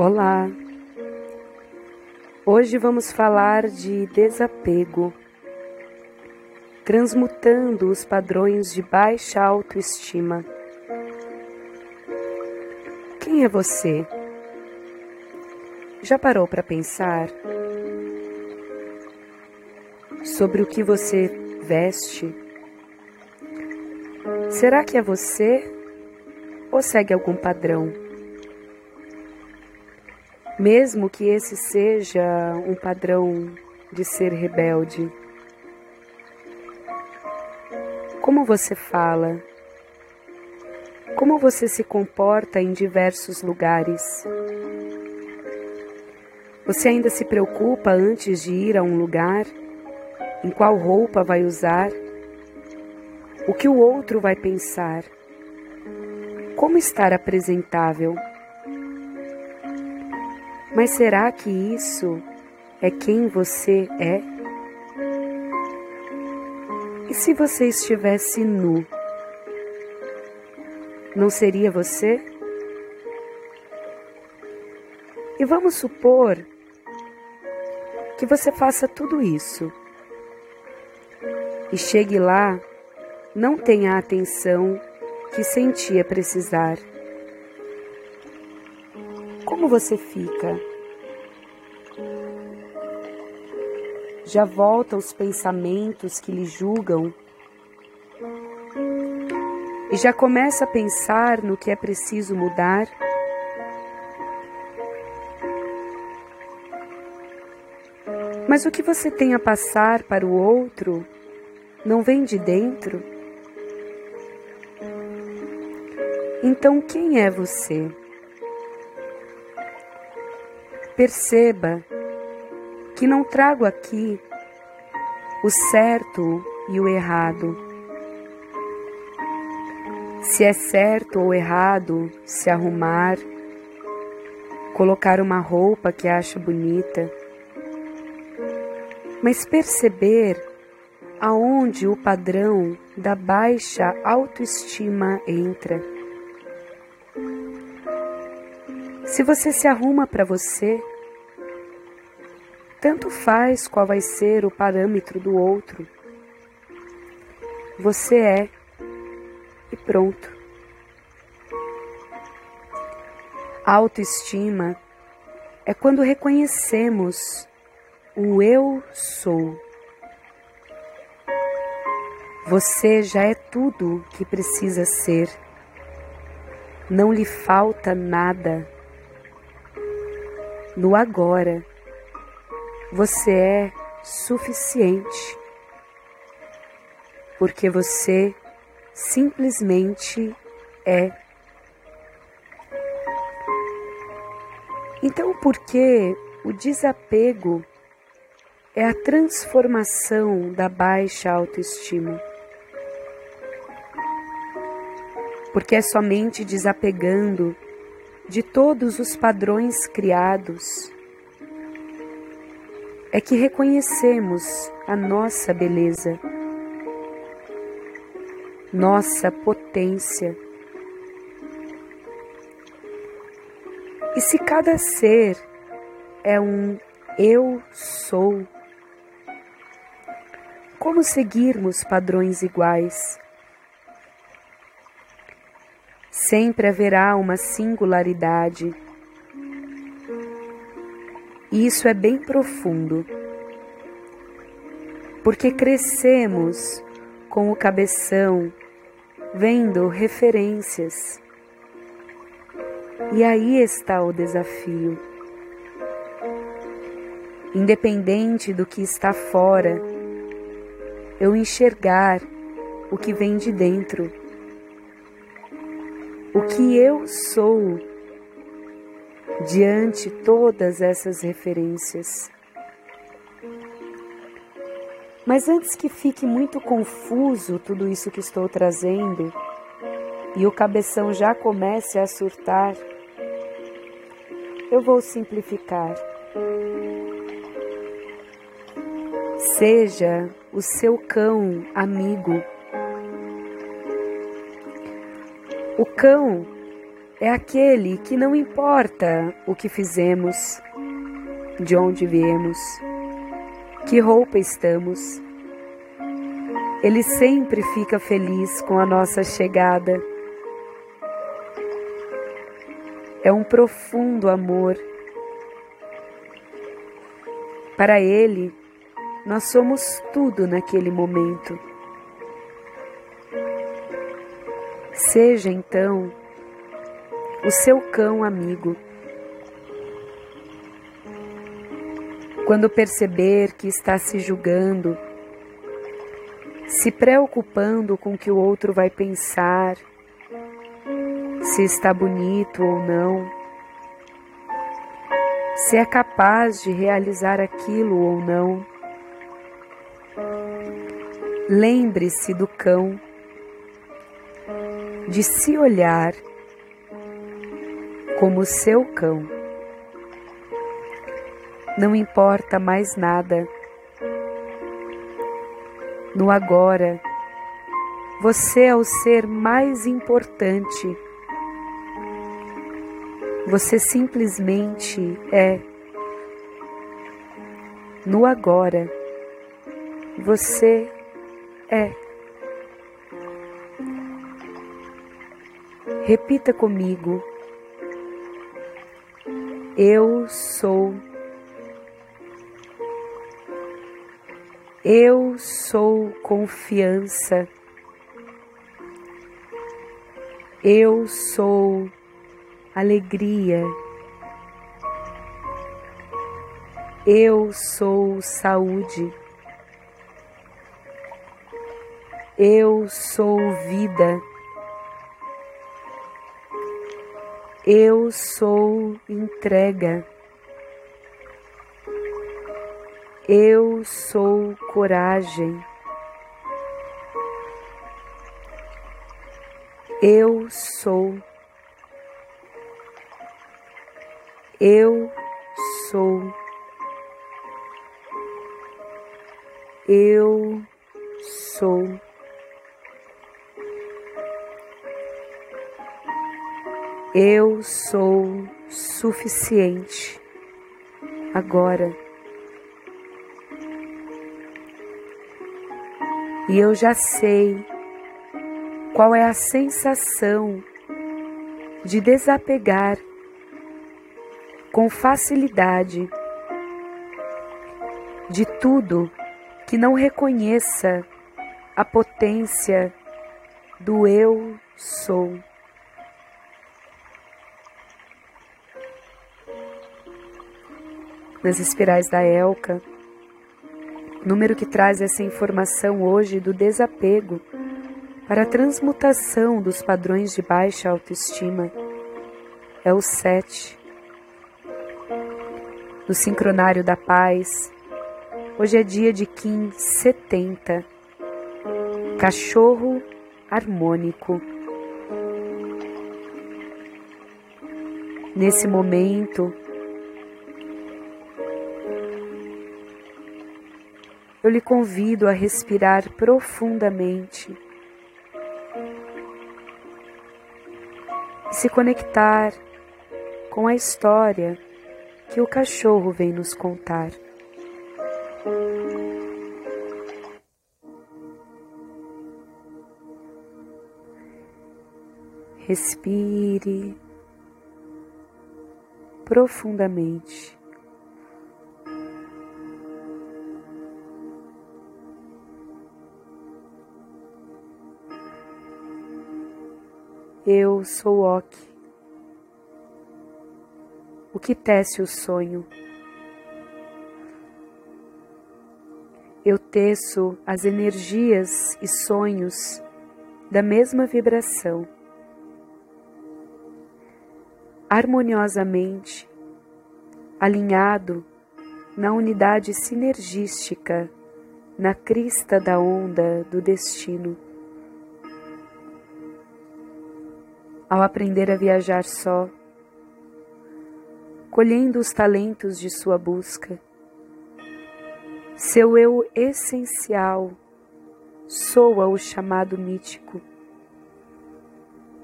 Olá! Hoje vamos falar de desapego, transmutando os padrões de baixa autoestima. Quem é você? Já parou para pensar sobre o que você veste? Será que é você ou segue algum padrão? Mesmo que esse seja um padrão de ser rebelde. Como você fala? Como você se comporta em diversos lugares? Você ainda se preocupa antes de ir a um lugar? Em qual roupa vai usar? O que o outro vai pensar? Como estar apresentável? Mas será que isso é quem você é? E se você estivesse nu? Não seria você? E vamos supor que você faça tudo isso e chegue lá, não tenha a atenção que sentia precisar. Como você fica? Já volta os pensamentos que lhe julgam e já começa a pensar no que é preciso mudar? Mas o que você tem a passar para o outro não vem de dentro? Então quem é você? Perceba que não trago aqui o certo e o errado. Se é certo ou errado se arrumar, colocar uma roupa que acha bonita, mas perceber aonde o padrão da baixa autoestima entra. Se você se arruma para você, tanto faz qual vai ser o parâmetro do outro. Você é e pronto. autoestima é quando reconhecemos o eu sou. Você já é tudo que precisa ser. Não lhe falta nada. No agora você é suficiente, porque você simplesmente é. Então, por que o desapego é a transformação da baixa autoestima? Porque é somente desapegando de todos os padrões criados é que reconhecemos a nossa beleza, nossa potência. E se cada ser é um eu sou, como seguirmos padrões iguais? Sempre haverá uma singularidade e isso é bem profundo, porque crescemos com o cabeção vendo referências. E aí está o desafio. Independente do que está fora, eu enxergar o que vem de dentro. O que eu sou diante todas essas referências. Mas antes que fique muito confuso tudo isso que estou trazendo e o cabeção já comece a surtar, eu vou simplificar. Seja o seu cão amigo. O cão é aquele que não importa o que fizemos, de onde viemos, que roupa estamos. Ele sempre fica feliz com a nossa chegada. É um profundo amor. Para Ele, nós somos tudo naquele momento. Seja então o seu cão amigo. Quando perceber que está se julgando, se preocupando com o que o outro vai pensar, se está bonito ou não, se é capaz de realizar aquilo ou não, lembre-se do cão, de se olhar como seu cão. Não importa mais nada. No agora, você é o ser mais importante. Você simplesmente é. No agora, você é. Repita comigo. Eu sou. Eu sou confiança. Eu sou alegria. Eu sou saúde. Eu sou vida. Eu sou entrega. Eu sou coragem. Eu sou. Eu sou. Eu sou. Eu sou suficiente agora. E eu já sei qual é a sensação de desapegar com facilidade de tudo que não reconheça a potência do eu sou. Nas espirais da Elka. Número que traz essa informação hoje do desapego para a transmutação dos padrões de baixa autoestima é o 7. No sincronário da paz, hoje é dia de Kim 70, cachorro harmônico. Nesse momento, eu lhe convido a respirar profundamente e se conectar com a história que o cachorro vem nos contar. Respire profundamente. Eu sou Ok. O que tece o sonho? Eu teço as energias e sonhos da mesma vibração. Harmoniosamente, alinhado na unidade sinergística, na crista da onda do destino. Ao aprender a viajar só, colhendo os talentos de sua busca. Seu eu essencial soa o chamado mítico,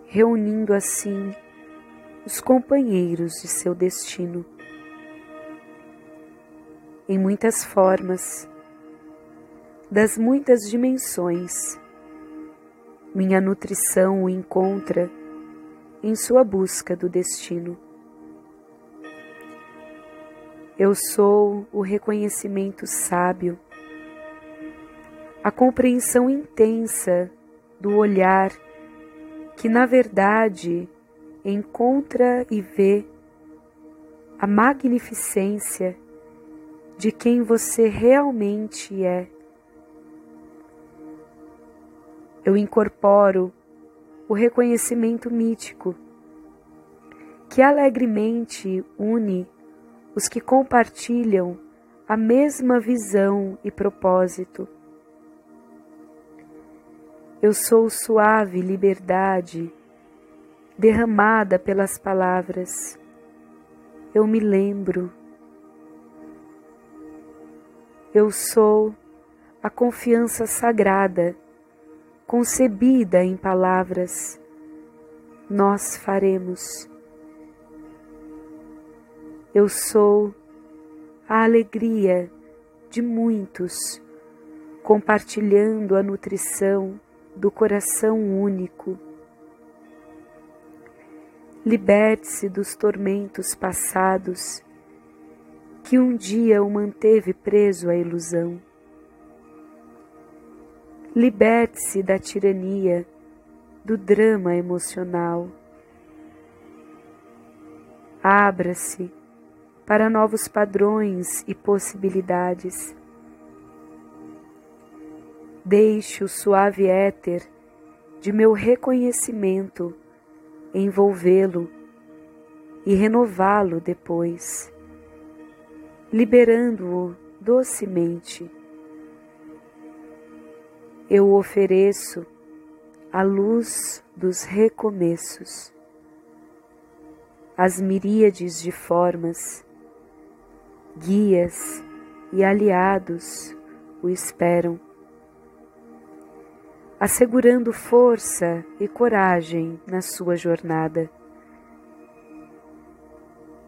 reunindo assim os companheiros de seu destino. Em muitas formas, das muitas dimensões, minha nutrição o encontra em sua busca do destino. Eu sou o reconhecimento sábio, a compreensão intensa do olhar que, na verdade, encontra e vê a magnificência de quem você realmente é. Eu incorporo o reconhecimento mítico que alegremente une os que compartilham a mesma visão e propósito. Eu sou suave liberdade derramada pelas palavras. Eu me lembro. Eu sou a confiança sagrada, concebida em palavras. Nós faremos. Eu sou a alegria de muitos, compartilhando a nutrição do coração único. Liberte-se dos tormentos passados que um dia o manteve preso à ilusão. Liberte-se da tirania, do drama emocional. Abra-se para novos padrões e possibilidades. Deixe o suave éter de meu reconhecimento envolvê-lo e renová-lo depois, liberando-o docemente. Eu ofereço a luz dos recomeços, as miríades de formas, guias e aliados o esperam assegurando força e coragem na sua jornada.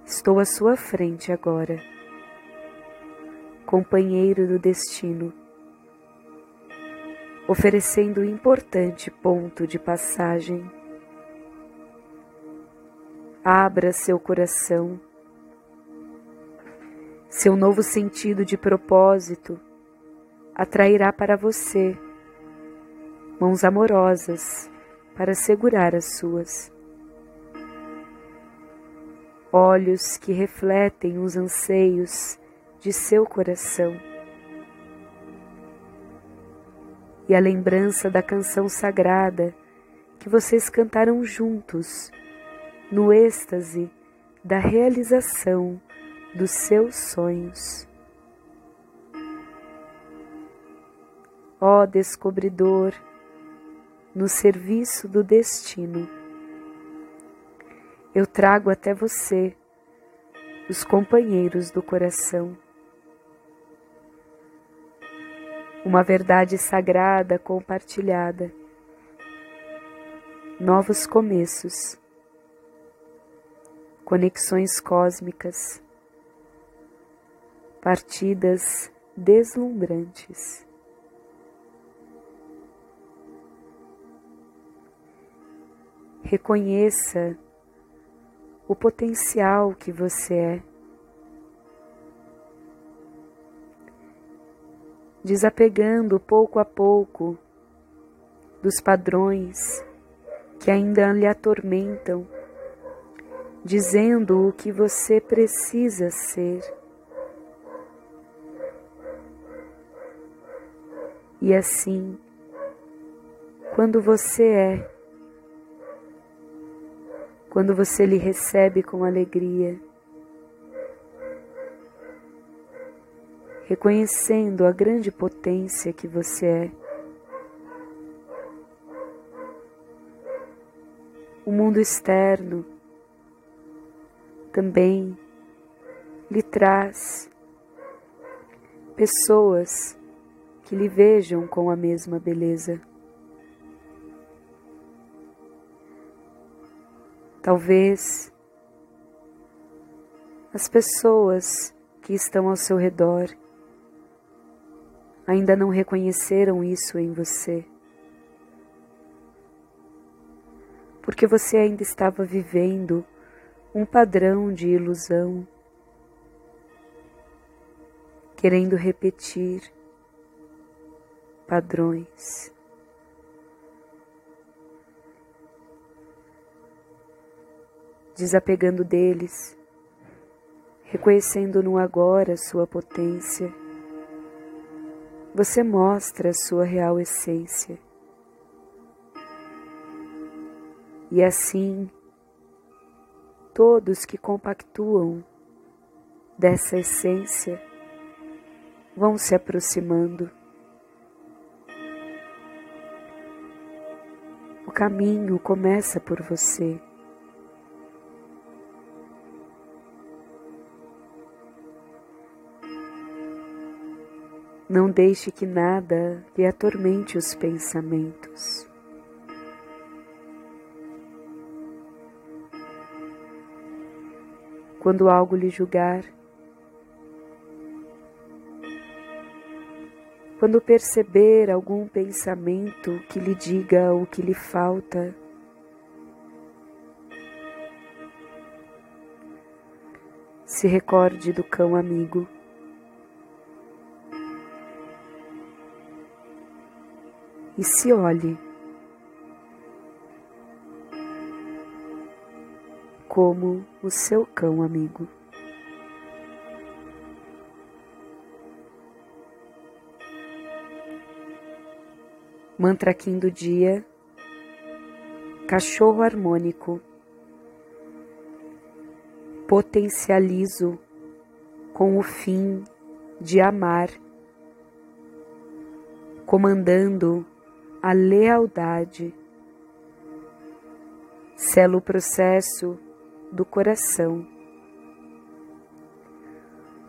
Estou à sua frente agora, companheiro do destino, oferecendo importante ponto de passagem. Abra seu coração, seu novo sentido de propósito atrairá para você mãos amorosas para segurar as suas. Olhos que refletem os anseios de seu coração. E a lembrança da canção sagrada que vocês cantaram juntos no êxtase da realização dos seus sonhos. Ó descobridor, no serviço do destino. Eu trago até você os companheiros do coração. Uma verdade sagrada compartilhada. Novos começos. Conexões cósmicas. Partidas deslumbrantes. Reconheça o potencial que você é. Desapegando pouco a pouco dos padrões que ainda lhe atormentam, dizendo o que você precisa ser. E assim, quando você é, quando você lhe recebe com alegria, reconhecendo a grande potência que você é. O mundo externo também lhe traz pessoas que lhe vejam com a mesma beleza. Talvez as pessoas que estão ao seu redor ainda não reconheceram isso em você. Porque você ainda estava vivendo um padrão de ilusão, querendo repetir padrões. Desapegando deles, reconhecendo no agora sua potência, você mostra a sua real essência. E assim, todos que compactuam dessa essência vão se aproximando. O caminho começa por você. Não deixe que nada lhe atormente os pensamentos. Quando algo lhe julgar, quando perceber algum pensamento que lhe diga o que lhe falta, se recorde do cão amigo. E se olhe como o seu cão amigo. Mantra do dia, cachorro harmônico. Potencializo com o fim de amar, comandando a lealdade. Sela o processo do coração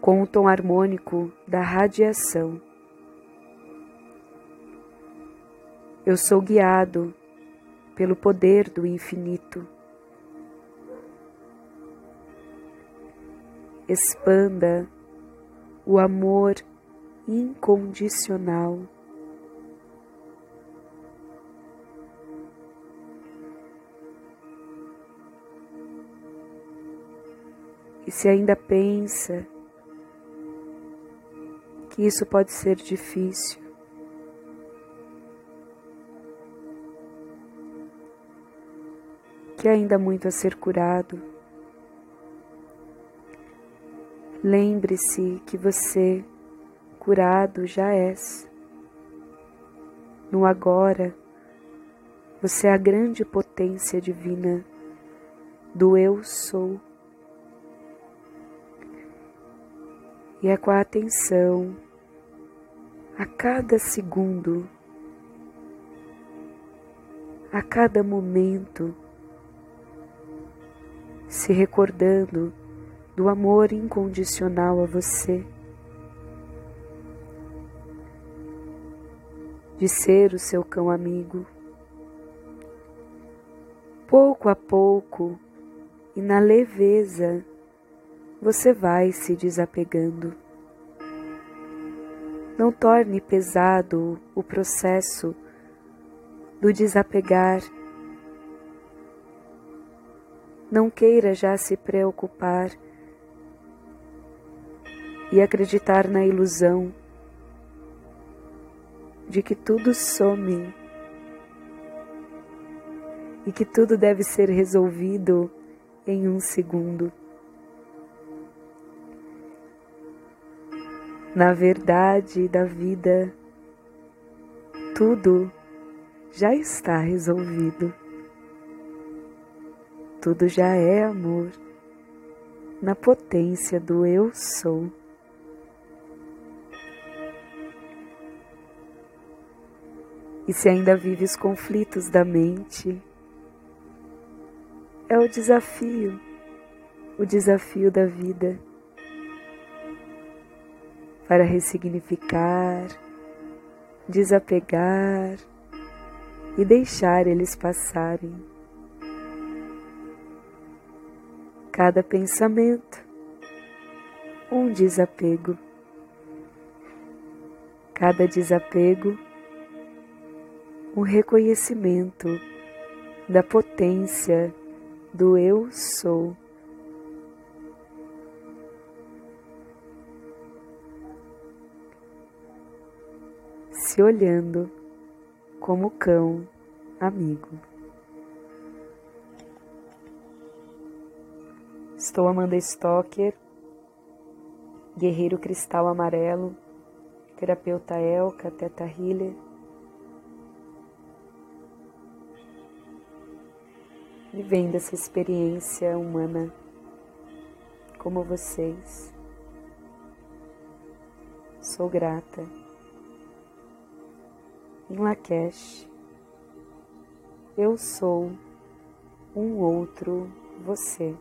com o tom harmônico da radiação. Eu sou guiado pelo poder do infinito. Expanda o amor incondicional. E se ainda pensa que isso pode ser difícil, que ainda há muito a ser curado, lembre-se que você, curado, já és. No agora, você é a grande potência divina do Eu Sou. E é com a atenção a cada segundo, a cada momento, se recordando do amor incondicional a você, de ser o seu cão amigo. Pouco a pouco e na leveza, você vai se desapegando. Não torne pesado o processo do desapegar. Não queira já se preocupar e acreditar na ilusão de que tudo some e que tudo deve ser resolvido em um segundo. Na verdade da vida, tudo já está resolvido. Tudo já é amor, na potência do Eu Sou. E se ainda vive os conflitos da mente, é o desafio, o desafio da vida para ressignificar, desapegar e deixar eles passarem. Cada pensamento um desapego. Cada desapego, um reconhecimento da potência do eu sou. Se olhando como cão amigo. Estou Amanda Stocker, guerreiro cristal amarelo, terapeuta Elka, teta healer. Vivendo essa experiência humana como vocês. Sou grata. Em Lakesh, eu sou um outro você.